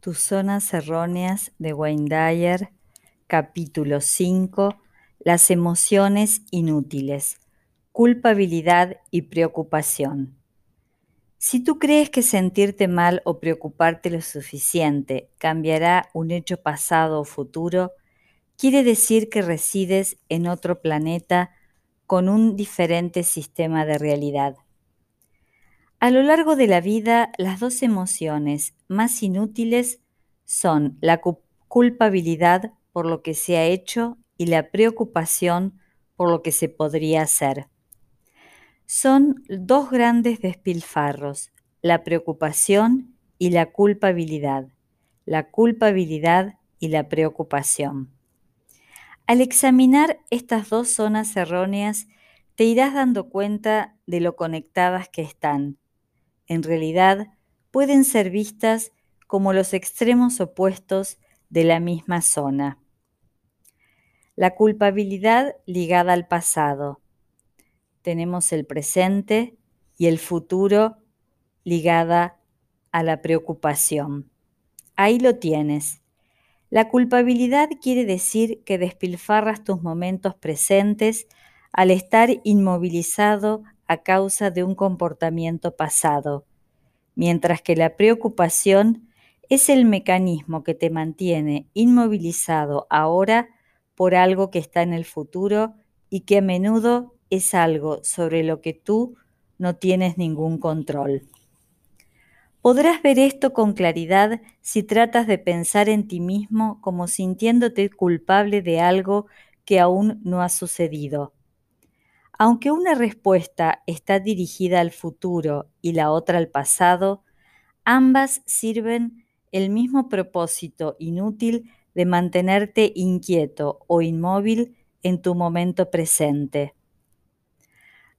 Tus zonas erróneas de Wayne Dyer, capítulo 5, Las emociones inútiles, culpabilidad y preocupación. Si tú crees que sentirte mal o preocuparte lo suficiente cambiará un hecho pasado o futuro, quiere decir que resides en otro planeta con un diferente sistema de realidad. A lo largo de la vida, las dos emociones más inútiles son la culpabilidad por lo que se ha hecho y la preocupación por lo que se podría hacer. Son dos grandes despilfarros, la preocupación y la culpabilidad, la culpabilidad y la preocupación. Al examinar estas dos zonas erróneas, te irás dando cuenta de lo conectadas que están en realidad pueden ser vistas como los extremos opuestos de la misma zona. La culpabilidad ligada al pasado. Tenemos el presente y el futuro ligada a la preocupación. Ahí lo tienes. La culpabilidad quiere decir que despilfarras tus momentos presentes al estar inmovilizado a causa de un comportamiento pasado, mientras que la preocupación es el mecanismo que te mantiene inmovilizado ahora por algo que está en el futuro y que a menudo es algo sobre lo que tú no tienes ningún control. Podrás ver esto con claridad si tratas de pensar en ti mismo como sintiéndote culpable de algo que aún no ha sucedido. Aunque una respuesta está dirigida al futuro y la otra al pasado, ambas sirven el mismo propósito inútil de mantenerte inquieto o inmóvil en tu momento presente.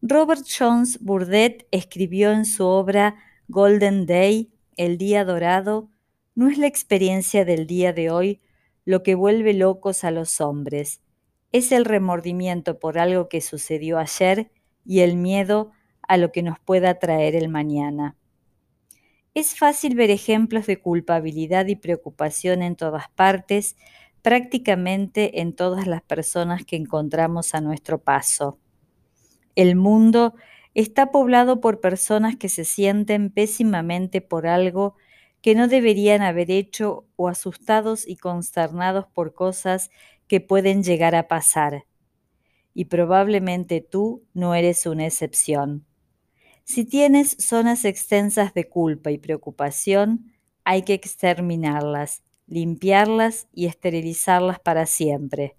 Robert Jones Burdett escribió en su obra Golden Day, El Día Dorado, no es la experiencia del día de hoy lo que vuelve locos a los hombres, es el remordimiento por algo que sucedió ayer y el miedo a lo que nos pueda traer el mañana. Es fácil ver ejemplos de culpabilidad y preocupación en todas partes, prácticamente en todas las personas que encontramos a nuestro paso. El mundo está poblado por personas que se sienten pésimamente por algo que no deberían haber hecho o asustados y consternados por cosas que pueden llegar a pasar. Y probablemente tú no eres una excepción. Si tienes zonas extensas de culpa y preocupación, hay que exterminarlas, limpiarlas y esterilizarlas para siempre.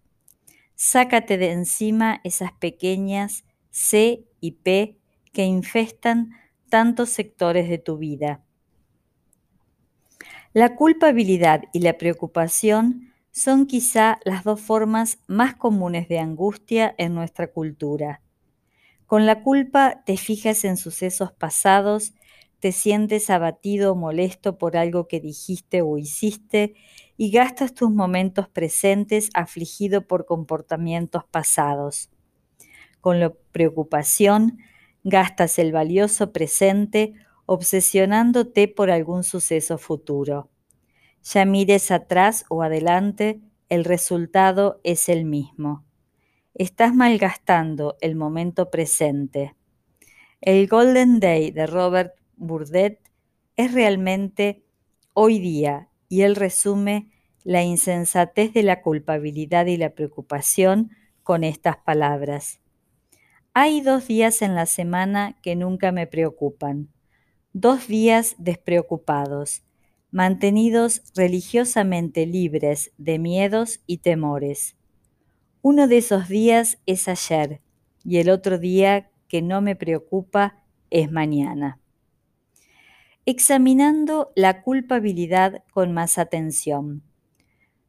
Sácate de encima esas pequeñas C y P que infestan tantos sectores de tu vida. La culpabilidad y la preocupación son quizá las dos formas más comunes de angustia en nuestra cultura. Con la culpa te fijas en sucesos pasados, te sientes abatido o molesto por algo que dijiste o hiciste y gastas tus momentos presentes afligido por comportamientos pasados. Con la preocupación, gastas el valioso presente obsesionándote por algún suceso futuro. Ya mires atrás o adelante, el resultado es el mismo. Estás malgastando el momento presente. El Golden Day de Robert Burdett es realmente hoy día y él resume la insensatez de la culpabilidad y la preocupación con estas palabras. Hay dos días en la semana que nunca me preocupan, dos días despreocupados, mantenidos religiosamente libres de miedos y temores. Uno de esos días es ayer y el otro día que no me preocupa es mañana. Examinando la culpabilidad con más atención.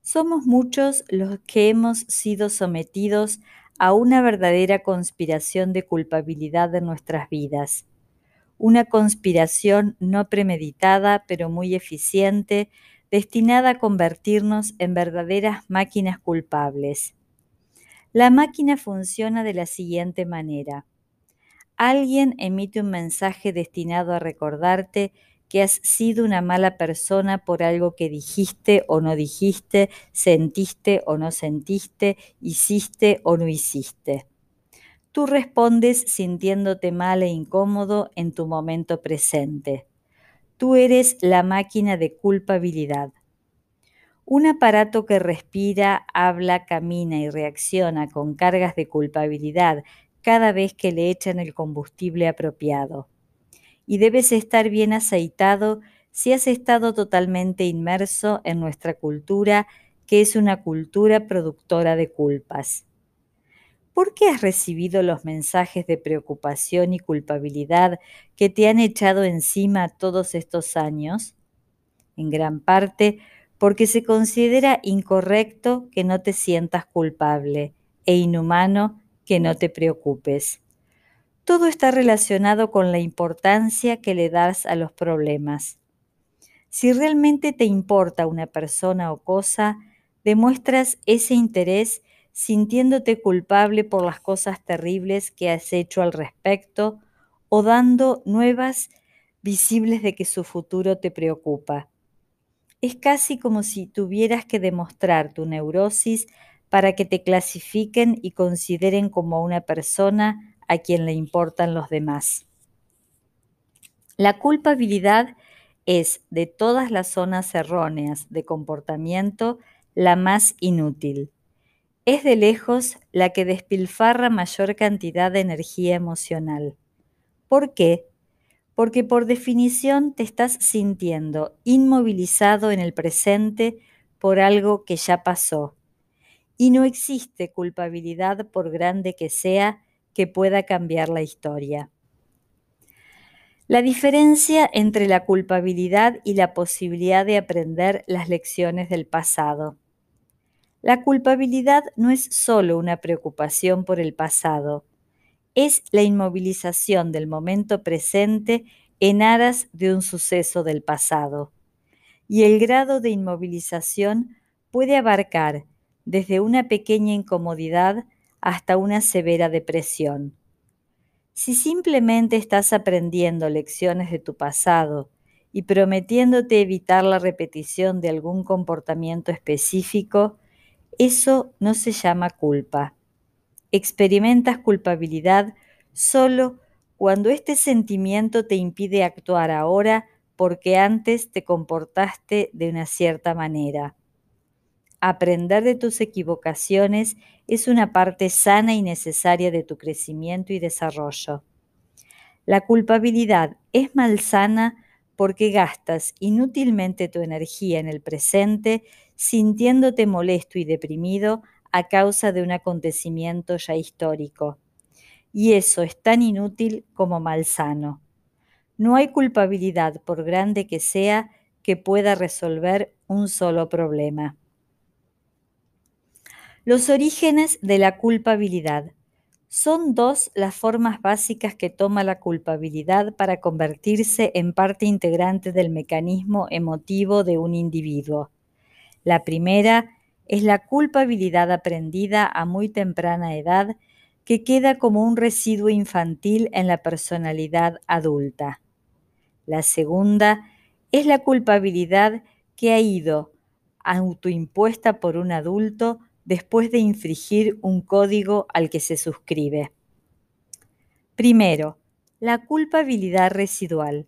Somos muchos los que hemos sido sometidos a una verdadera conspiración de culpabilidad de nuestras vidas una conspiración no premeditada pero muy eficiente, destinada a convertirnos en verdaderas máquinas culpables. La máquina funciona de la siguiente manera. Alguien emite un mensaje destinado a recordarte que has sido una mala persona por algo que dijiste o no dijiste, sentiste o no sentiste, hiciste o no hiciste. Tú respondes sintiéndote mal e incómodo en tu momento presente. Tú eres la máquina de culpabilidad. Un aparato que respira, habla, camina y reacciona con cargas de culpabilidad cada vez que le echan el combustible apropiado. Y debes estar bien aceitado si has estado totalmente inmerso en nuestra cultura, que es una cultura productora de culpas. ¿Por qué has recibido los mensajes de preocupación y culpabilidad que te han echado encima todos estos años? En gran parte porque se considera incorrecto que no te sientas culpable e inhumano que no te preocupes. Todo está relacionado con la importancia que le das a los problemas. Si realmente te importa una persona o cosa, demuestras ese interés sintiéndote culpable por las cosas terribles que has hecho al respecto o dando nuevas visibles de que su futuro te preocupa. Es casi como si tuvieras que demostrar tu neurosis para que te clasifiquen y consideren como una persona a quien le importan los demás. La culpabilidad es, de todas las zonas erróneas de comportamiento, la más inútil es de lejos la que despilfarra mayor cantidad de energía emocional. ¿Por qué? Porque por definición te estás sintiendo inmovilizado en el presente por algo que ya pasó. Y no existe culpabilidad, por grande que sea, que pueda cambiar la historia. La diferencia entre la culpabilidad y la posibilidad de aprender las lecciones del pasado. La culpabilidad no es solo una preocupación por el pasado, es la inmovilización del momento presente en aras de un suceso del pasado. Y el grado de inmovilización puede abarcar desde una pequeña incomodidad hasta una severa depresión. Si simplemente estás aprendiendo lecciones de tu pasado y prometiéndote evitar la repetición de algún comportamiento específico, eso no se llama culpa. Experimentas culpabilidad solo cuando este sentimiento te impide actuar ahora porque antes te comportaste de una cierta manera. Aprender de tus equivocaciones es una parte sana y necesaria de tu crecimiento y desarrollo. La culpabilidad es malsana porque gastas inútilmente tu energía en el presente sintiéndote molesto y deprimido a causa de un acontecimiento ya histórico. Y eso es tan inútil como malsano. No hay culpabilidad, por grande que sea, que pueda resolver un solo problema. Los orígenes de la culpabilidad. Son dos las formas básicas que toma la culpabilidad para convertirse en parte integrante del mecanismo emotivo de un individuo. La primera es la culpabilidad aprendida a muy temprana edad que queda como un residuo infantil en la personalidad adulta. La segunda es la culpabilidad que ha ido autoimpuesta por un adulto después de infringir un código al que se suscribe. Primero, la culpabilidad residual.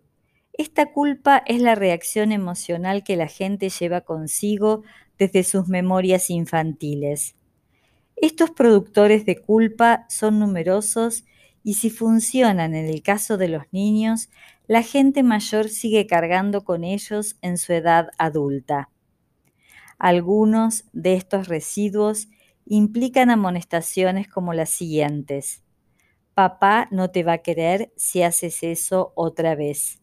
Esta culpa es la reacción emocional que la gente lleva consigo desde sus memorias infantiles. Estos productores de culpa son numerosos y si funcionan en el caso de los niños, la gente mayor sigue cargando con ellos en su edad adulta. Algunos de estos residuos implican amonestaciones como las siguientes. Papá no te va a querer si haces eso otra vez.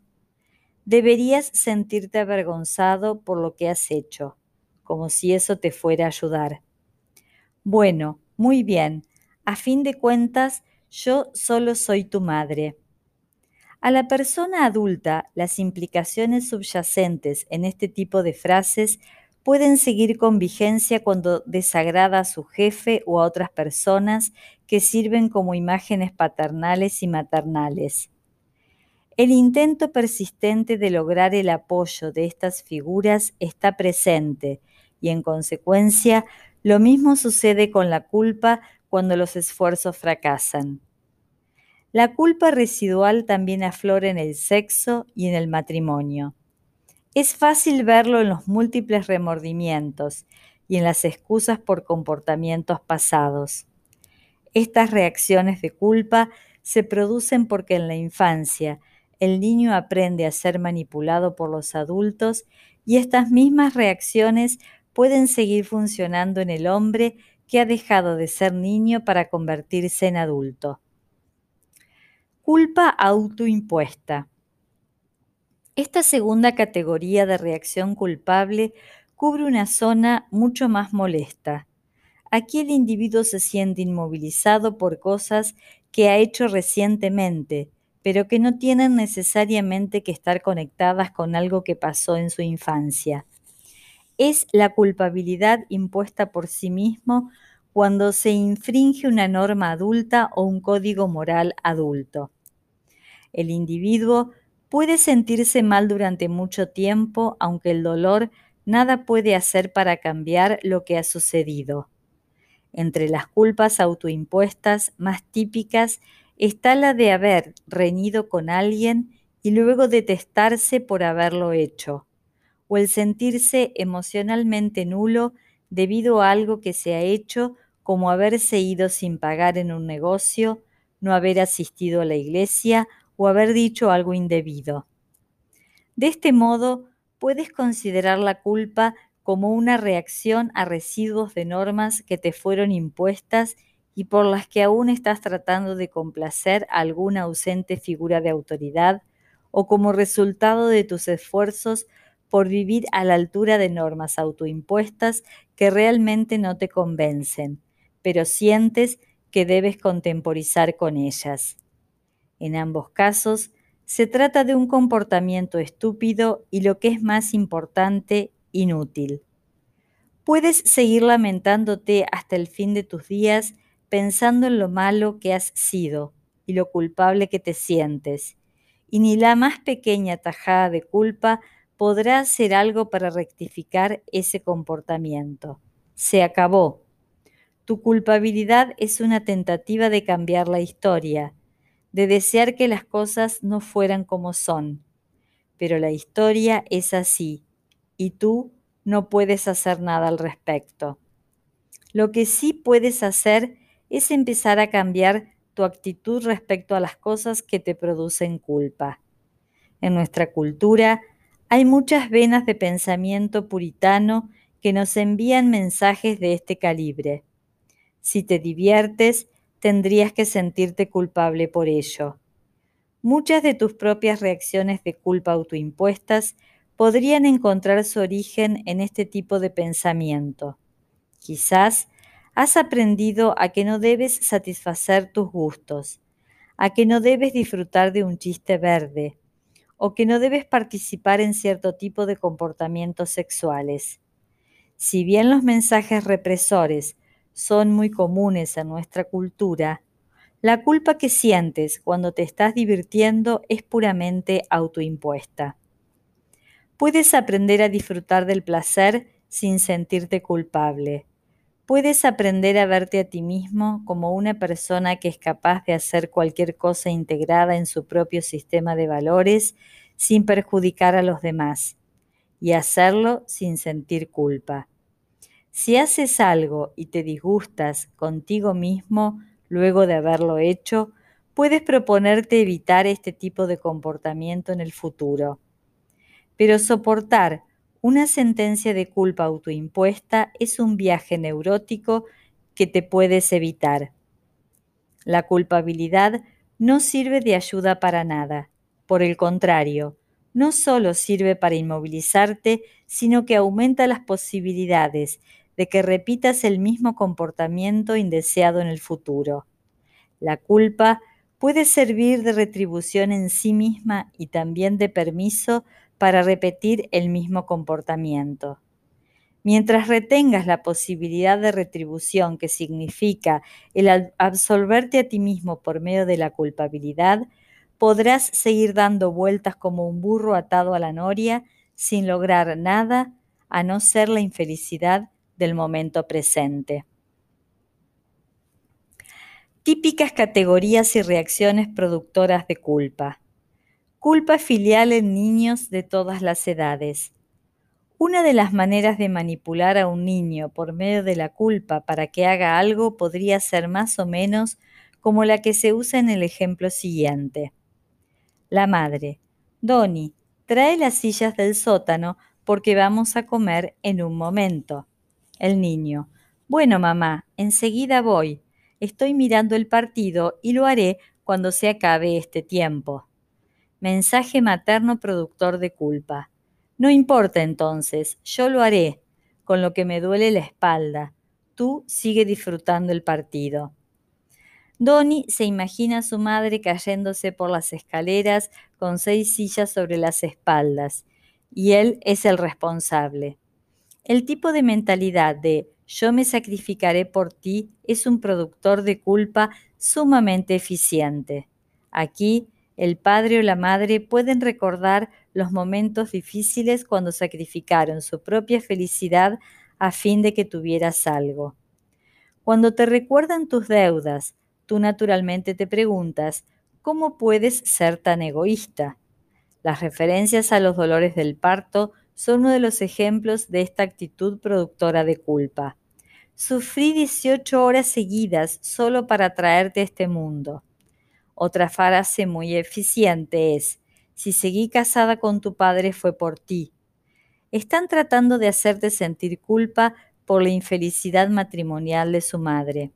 Deberías sentirte avergonzado por lo que has hecho, como si eso te fuera a ayudar. Bueno, muy bien. A fin de cuentas, yo solo soy tu madre. A la persona adulta, las implicaciones subyacentes en este tipo de frases pueden seguir con vigencia cuando desagrada a su jefe o a otras personas que sirven como imágenes paternales y maternales. El intento persistente de lograr el apoyo de estas figuras está presente y en consecuencia lo mismo sucede con la culpa cuando los esfuerzos fracasan. La culpa residual también aflora en el sexo y en el matrimonio. Es fácil verlo en los múltiples remordimientos y en las excusas por comportamientos pasados. Estas reacciones de culpa se producen porque en la infancia el niño aprende a ser manipulado por los adultos y estas mismas reacciones pueden seguir funcionando en el hombre que ha dejado de ser niño para convertirse en adulto. Culpa autoimpuesta. Esta segunda categoría de reacción culpable cubre una zona mucho más molesta. Aquí el individuo se siente inmovilizado por cosas que ha hecho recientemente, pero que no tienen necesariamente que estar conectadas con algo que pasó en su infancia. Es la culpabilidad impuesta por sí mismo cuando se infringe una norma adulta o un código moral adulto. El individuo puede sentirse mal durante mucho tiempo, aunque el dolor nada puede hacer para cambiar lo que ha sucedido. Entre las culpas autoimpuestas más típicas está la de haber reñido con alguien y luego detestarse por haberlo hecho, o el sentirse emocionalmente nulo debido a algo que se ha hecho como haberse ido sin pagar en un negocio, no haber asistido a la iglesia o haber dicho algo indebido. De este modo, puedes considerar la culpa como una reacción a residuos de normas que te fueron impuestas y por las que aún estás tratando de complacer a alguna ausente figura de autoridad o como resultado de tus esfuerzos por vivir a la altura de normas autoimpuestas que realmente no te convencen, pero sientes que debes contemporizar con ellas. En ambos casos, se trata de un comportamiento estúpido y lo que es más importante, inútil. Puedes seguir lamentándote hasta el fin de tus días pensando en lo malo que has sido y lo culpable que te sientes, y ni la más pequeña tajada de culpa podrá hacer algo para rectificar ese comportamiento. Se acabó. Tu culpabilidad es una tentativa de cambiar la historia, de desear que las cosas no fueran como son. Pero la historia es así, y tú no puedes hacer nada al respecto. Lo que sí puedes hacer es empezar a cambiar tu actitud respecto a las cosas que te producen culpa. En nuestra cultura hay muchas venas de pensamiento puritano que nos envían mensajes de este calibre. Si te diviertes, tendrías que sentirte culpable por ello. Muchas de tus propias reacciones de culpa autoimpuestas podrían encontrar su origen en este tipo de pensamiento. Quizás has aprendido a que no debes satisfacer tus gustos, a que no debes disfrutar de un chiste verde, o que no debes participar en cierto tipo de comportamientos sexuales. Si bien los mensajes represores son muy comunes en nuestra cultura, la culpa que sientes cuando te estás divirtiendo es puramente autoimpuesta. Puedes aprender a disfrutar del placer sin sentirte culpable puedes aprender a verte a ti mismo como una persona que es capaz de hacer cualquier cosa integrada en su propio sistema de valores sin perjudicar a los demás y hacerlo sin sentir culpa. Si haces algo y te disgustas contigo mismo luego de haberlo hecho, puedes proponerte evitar este tipo de comportamiento en el futuro. Pero soportar una sentencia de culpa autoimpuesta es un viaje neurótico que te puedes evitar. La culpabilidad no sirve de ayuda para nada. Por el contrario, no solo sirve para inmovilizarte, sino que aumenta las posibilidades de que repitas el mismo comportamiento indeseado en el futuro. La culpa puede servir de retribución en sí misma y también de permiso para repetir el mismo comportamiento. Mientras retengas la posibilidad de retribución que significa el absolverte a ti mismo por medio de la culpabilidad, podrás seguir dando vueltas como un burro atado a la noria sin lograr nada a no ser la infelicidad del momento presente. Típicas categorías y reacciones productoras de culpa. Culpa filial en niños de todas las edades. Una de las maneras de manipular a un niño por medio de la culpa para que haga algo podría ser más o menos como la que se usa en el ejemplo siguiente. La madre. Doni, trae las sillas del sótano porque vamos a comer en un momento. El niño. Bueno, mamá, enseguida voy. Estoy mirando el partido y lo haré cuando se acabe este tiempo. Mensaje materno productor de culpa. No importa entonces, yo lo haré, con lo que me duele la espalda. Tú sigue disfrutando el partido. Donnie se imagina a su madre cayéndose por las escaleras con seis sillas sobre las espaldas, y él es el responsable. El tipo de mentalidad de yo me sacrificaré por ti es un productor de culpa sumamente eficiente. Aquí, el padre o la madre pueden recordar los momentos difíciles cuando sacrificaron su propia felicidad a fin de que tuvieras algo. Cuando te recuerdan tus deudas, tú naturalmente te preguntas, ¿cómo puedes ser tan egoísta? Las referencias a los dolores del parto son uno de los ejemplos de esta actitud productora de culpa. Sufrí 18 horas seguidas solo para traerte a este mundo. Otra frase muy eficiente es, si seguí casada con tu padre fue por ti. Están tratando de hacerte sentir culpa por la infelicidad matrimonial de su madre.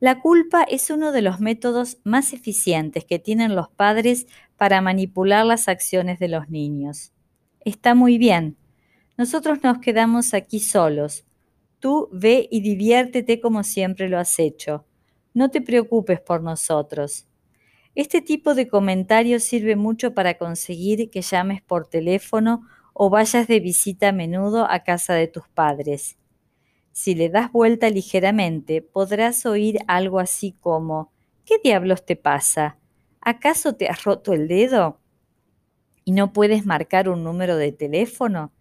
La culpa es uno de los métodos más eficientes que tienen los padres para manipular las acciones de los niños. Está muy bien. Nosotros nos quedamos aquí solos. Tú ve y diviértete como siempre lo has hecho. No te preocupes por nosotros. Este tipo de comentario sirve mucho para conseguir que llames por teléfono o vayas de visita a menudo a casa de tus padres. Si le das vuelta ligeramente, podrás oír algo así como ¿Qué diablos te pasa? ¿Acaso te has roto el dedo? ¿Y no puedes marcar un número de teléfono?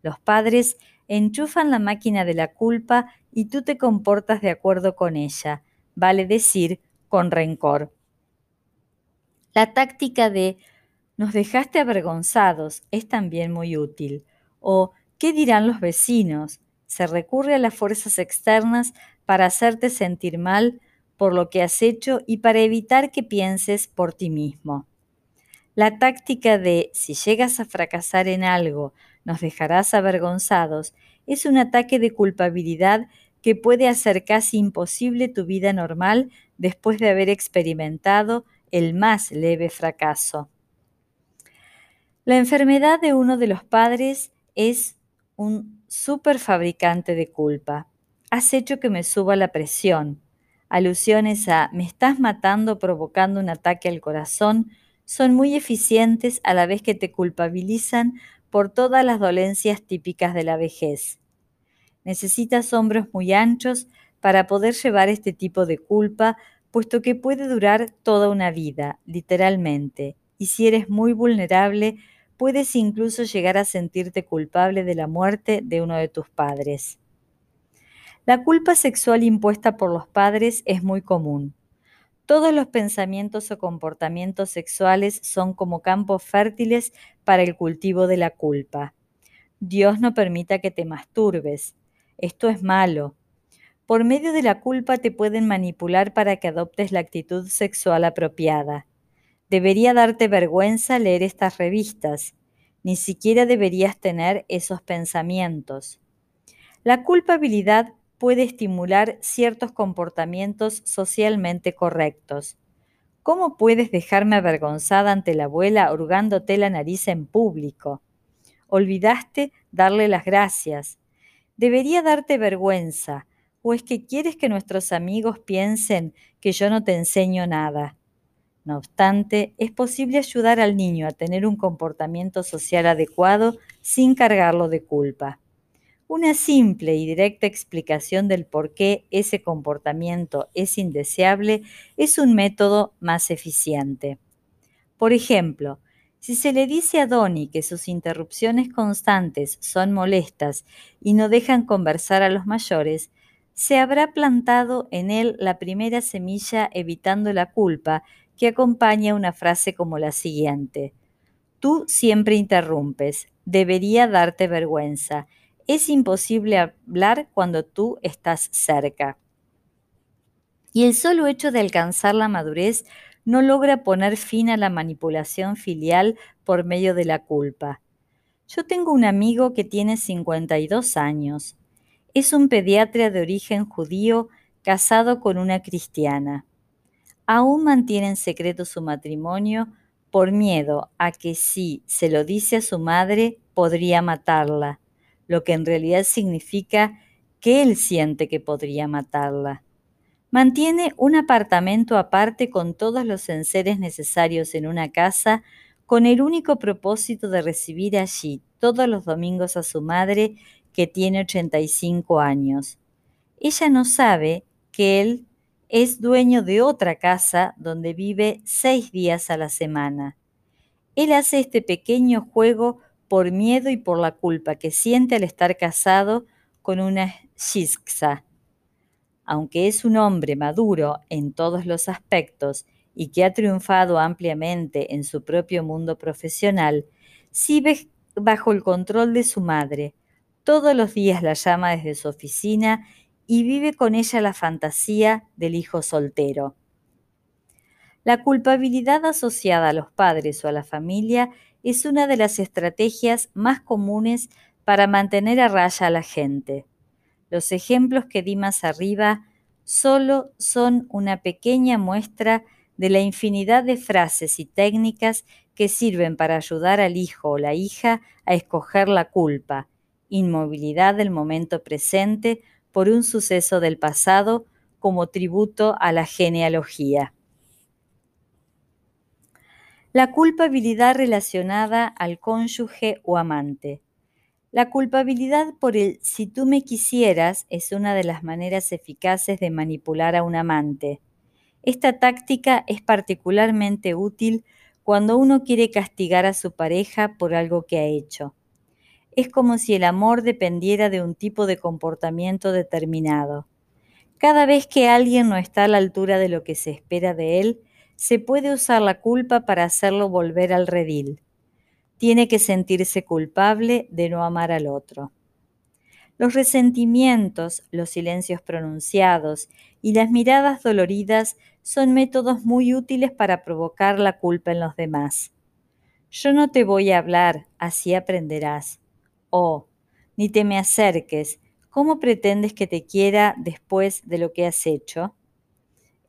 Los padres enchufan la máquina de la culpa y tú te comportas de acuerdo con ella, vale decir, con rencor. La táctica de nos dejaste avergonzados es también muy útil. O ¿qué dirán los vecinos? se recurre a las fuerzas externas para hacerte sentir mal por lo que has hecho y para evitar que pienses por ti mismo. La táctica de si llegas a fracasar en algo, nos dejarás avergonzados es un ataque de culpabilidad que puede hacer casi imposible tu vida normal después de haber experimentado el más leve fracaso. La enfermedad de uno de los padres es un fabricante de culpa. Has hecho que me suba la presión. Alusiones a me estás matando provocando un ataque al corazón son muy eficientes a la vez que te culpabilizan por todas las dolencias típicas de la vejez. Necesitas hombros muy anchos para poder llevar este tipo de culpa, puesto que puede durar toda una vida, literalmente, y si eres muy vulnerable, puedes incluso llegar a sentirte culpable de la muerte de uno de tus padres. La culpa sexual impuesta por los padres es muy común. Todos los pensamientos o comportamientos sexuales son como campos fértiles para el cultivo de la culpa. Dios no permita que te masturbes. Esto es malo. Por medio de la culpa te pueden manipular para que adoptes la actitud sexual apropiada. Debería darte vergüenza leer estas revistas. Ni siquiera deberías tener esos pensamientos. La culpabilidad puede estimular ciertos comportamientos socialmente correctos. ¿Cómo puedes dejarme avergonzada ante la abuela hurgándote la nariz en público? Olvidaste darle las gracias. Debería darte vergüenza. ¿O es que quieres que nuestros amigos piensen que yo no te enseño nada? No obstante, es posible ayudar al niño a tener un comportamiento social adecuado sin cargarlo de culpa. Una simple y directa explicación del por qué ese comportamiento es indeseable es un método más eficiente. Por ejemplo, si se le dice a Donnie que sus interrupciones constantes son molestas y no dejan conversar a los mayores, se habrá plantado en él la primera semilla evitando la culpa que acompaña una frase como la siguiente. Tú siempre interrumpes, debería darte vergüenza. Es imposible hablar cuando tú estás cerca. Y el solo hecho de alcanzar la madurez no logra poner fin a la manipulación filial por medio de la culpa. Yo tengo un amigo que tiene 52 años. Es un pediatra de origen judío casado con una cristiana. Aún mantiene en secreto su matrimonio por miedo a que si se lo dice a su madre podría matarla, lo que en realidad significa que él siente que podría matarla. Mantiene un apartamento aparte con todos los enseres necesarios en una casa con el único propósito de recibir allí todos los domingos a su madre que tiene 85 años. Ella no sabe que él es dueño de otra casa donde vive seis días a la semana. Él hace este pequeño juego por miedo y por la culpa que siente al estar casado con una shiksa. Aunque es un hombre maduro en todos los aspectos y que ha triunfado ampliamente en su propio mundo profesional, sigue bajo el control de su madre. Todos los días la llama desde su oficina y vive con ella la fantasía del hijo soltero. La culpabilidad asociada a los padres o a la familia es una de las estrategias más comunes para mantener a raya a la gente. Los ejemplos que di más arriba solo son una pequeña muestra de la infinidad de frases y técnicas que sirven para ayudar al hijo o la hija a escoger la culpa, inmovilidad del momento presente por un suceso del pasado como tributo a la genealogía. La culpabilidad relacionada al cónyuge o amante. La culpabilidad por el si tú me quisieras es una de las maneras eficaces de manipular a un amante. Esta táctica es particularmente útil cuando uno quiere castigar a su pareja por algo que ha hecho es como si el amor dependiera de un tipo de comportamiento determinado. Cada vez que alguien no está a la altura de lo que se espera de él, se puede usar la culpa para hacerlo volver al redil. Tiene que sentirse culpable de no amar al otro. Los resentimientos, los silencios pronunciados y las miradas doloridas son métodos muy útiles para provocar la culpa en los demás. Yo no te voy a hablar, así aprenderás oh, ni te me acerques, ¿cómo pretendes que te quiera después de lo que has hecho?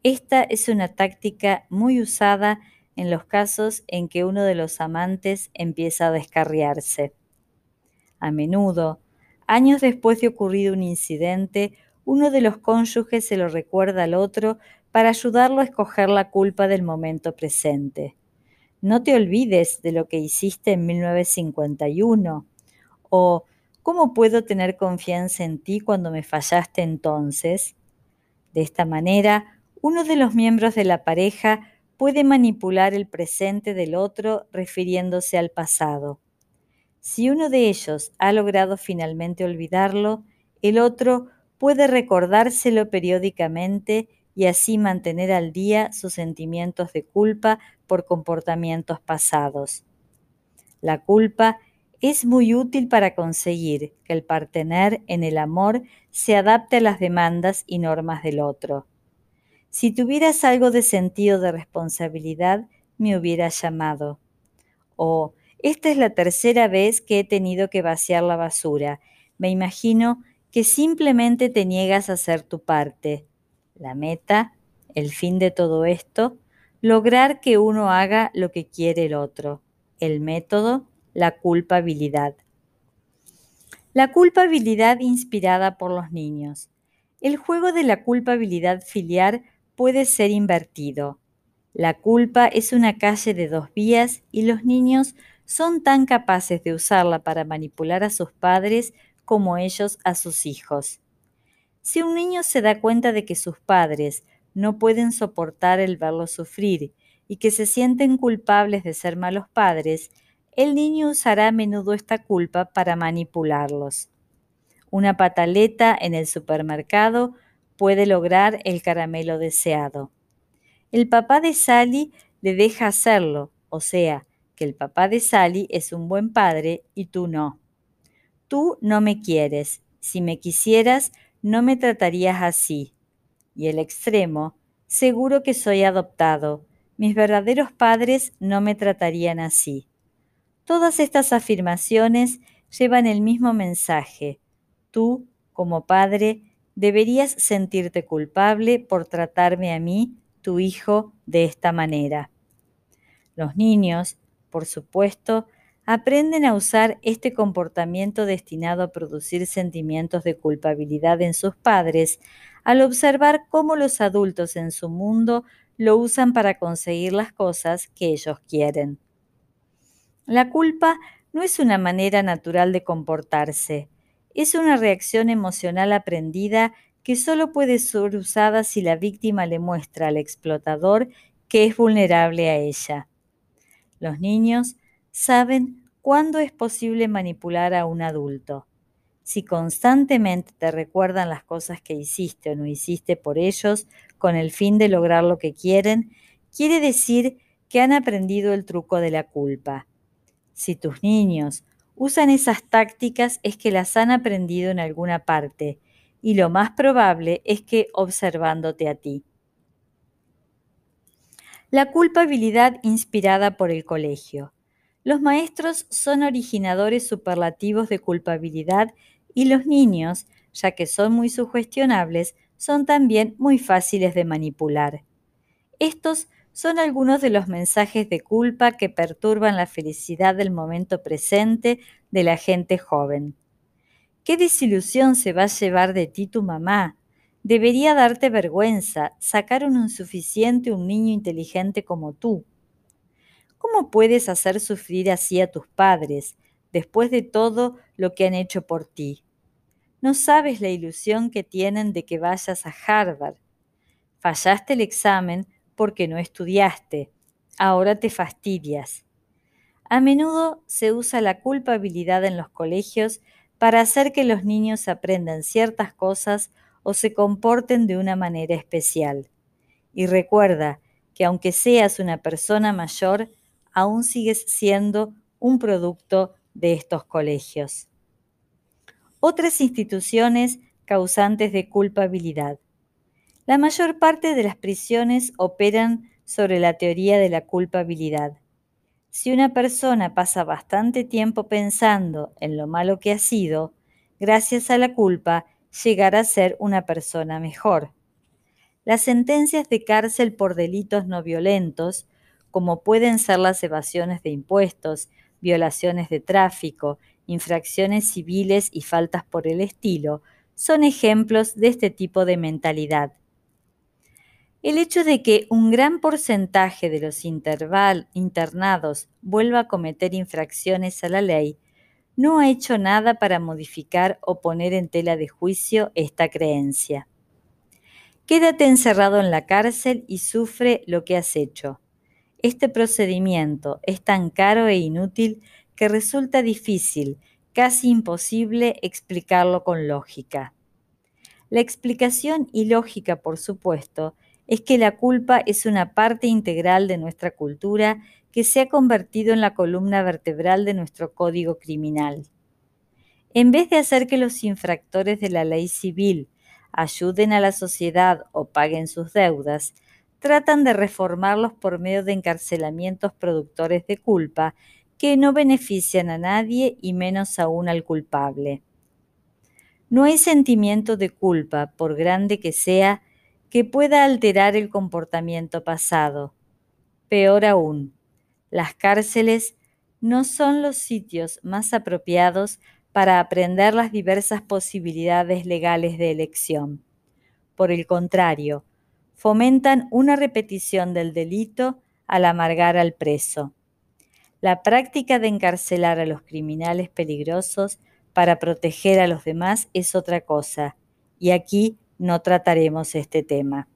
Esta es una táctica muy usada en los casos en que uno de los amantes empieza a descarriarse. A menudo, años después de ocurrido un incidente, uno de los cónyuges se lo recuerda al otro para ayudarlo a escoger la culpa del momento presente. No te olvides de lo que hiciste en 1951 o ¿cómo puedo tener confianza en ti cuando me fallaste entonces? De esta manera, uno de los miembros de la pareja puede manipular el presente del otro refiriéndose al pasado. Si uno de ellos ha logrado finalmente olvidarlo, el otro puede recordárselo periódicamente y así mantener al día sus sentimientos de culpa por comportamientos pasados. La culpa es muy útil para conseguir que el partener en el amor se adapte a las demandas y normas del otro. Si tuvieras algo de sentido de responsabilidad, me hubieras llamado. O, esta es la tercera vez que he tenido que vaciar la basura. Me imagino que simplemente te niegas a hacer tu parte. La meta, el fin de todo esto, lograr que uno haga lo que quiere el otro. El método, la culpabilidad. La culpabilidad inspirada por los niños. El juego de la culpabilidad filial puede ser invertido. La culpa es una calle de dos vías y los niños son tan capaces de usarla para manipular a sus padres como ellos a sus hijos. Si un niño se da cuenta de que sus padres no pueden soportar el verlo sufrir y que se sienten culpables de ser malos padres, el niño usará a menudo esta culpa para manipularlos. Una pataleta en el supermercado puede lograr el caramelo deseado. El papá de Sally le deja hacerlo, o sea, que el papá de Sally es un buen padre y tú no. Tú no me quieres. Si me quisieras, no me tratarías así. Y el extremo, seguro que soy adoptado. Mis verdaderos padres no me tratarían así. Todas estas afirmaciones llevan el mismo mensaje. Tú, como padre, deberías sentirte culpable por tratarme a mí, tu hijo, de esta manera. Los niños, por supuesto, aprenden a usar este comportamiento destinado a producir sentimientos de culpabilidad en sus padres al observar cómo los adultos en su mundo lo usan para conseguir las cosas que ellos quieren. La culpa no es una manera natural de comportarse, es una reacción emocional aprendida que solo puede ser usada si la víctima le muestra al explotador que es vulnerable a ella. Los niños saben cuándo es posible manipular a un adulto. Si constantemente te recuerdan las cosas que hiciste o no hiciste por ellos con el fin de lograr lo que quieren, quiere decir que han aprendido el truco de la culpa. Si tus niños usan esas tácticas es que las han aprendido en alguna parte y lo más probable es que observándote a ti. La culpabilidad inspirada por el colegio. Los maestros son originadores superlativos de culpabilidad y los niños, ya que son muy sugestionables, son también muy fáciles de manipular. Estos son algunos de los mensajes de culpa que perturban la felicidad del momento presente de la gente joven. ¿Qué desilusión se va a llevar de ti tu mamá? Debería darte vergüenza sacar un insuficiente un niño inteligente como tú. ¿Cómo puedes hacer sufrir así a tus padres después de todo lo que han hecho por ti? No sabes la ilusión que tienen de que vayas a Harvard. Fallaste el examen porque no estudiaste. Ahora te fastidias. A menudo se usa la culpabilidad en los colegios para hacer que los niños aprendan ciertas cosas o se comporten de una manera especial. Y recuerda que aunque seas una persona mayor, aún sigues siendo un producto de estos colegios. Otras instituciones causantes de culpabilidad. La mayor parte de las prisiones operan sobre la teoría de la culpabilidad. Si una persona pasa bastante tiempo pensando en lo malo que ha sido, gracias a la culpa llegar a ser una persona mejor. Las sentencias de cárcel por delitos no violentos, como pueden ser las evasiones de impuestos, violaciones de tráfico, infracciones civiles y faltas por el estilo, son ejemplos de este tipo de mentalidad. El hecho de que un gran porcentaje de los internados vuelva a cometer infracciones a la ley no ha hecho nada para modificar o poner en tela de juicio esta creencia. Quédate encerrado en la cárcel y sufre lo que has hecho. Este procedimiento es tan caro e inútil que resulta difícil, casi imposible explicarlo con lógica. La explicación ilógica, por supuesto, es que la culpa es una parte integral de nuestra cultura que se ha convertido en la columna vertebral de nuestro código criminal. En vez de hacer que los infractores de la ley civil ayuden a la sociedad o paguen sus deudas, tratan de reformarlos por medio de encarcelamientos productores de culpa que no benefician a nadie y menos aún al culpable. No hay sentimiento de culpa, por grande que sea, que pueda alterar el comportamiento pasado. Peor aún, las cárceles no son los sitios más apropiados para aprender las diversas posibilidades legales de elección. Por el contrario, fomentan una repetición del delito al amargar al preso. La práctica de encarcelar a los criminales peligrosos para proteger a los demás es otra cosa, y aquí no trataremos este tema.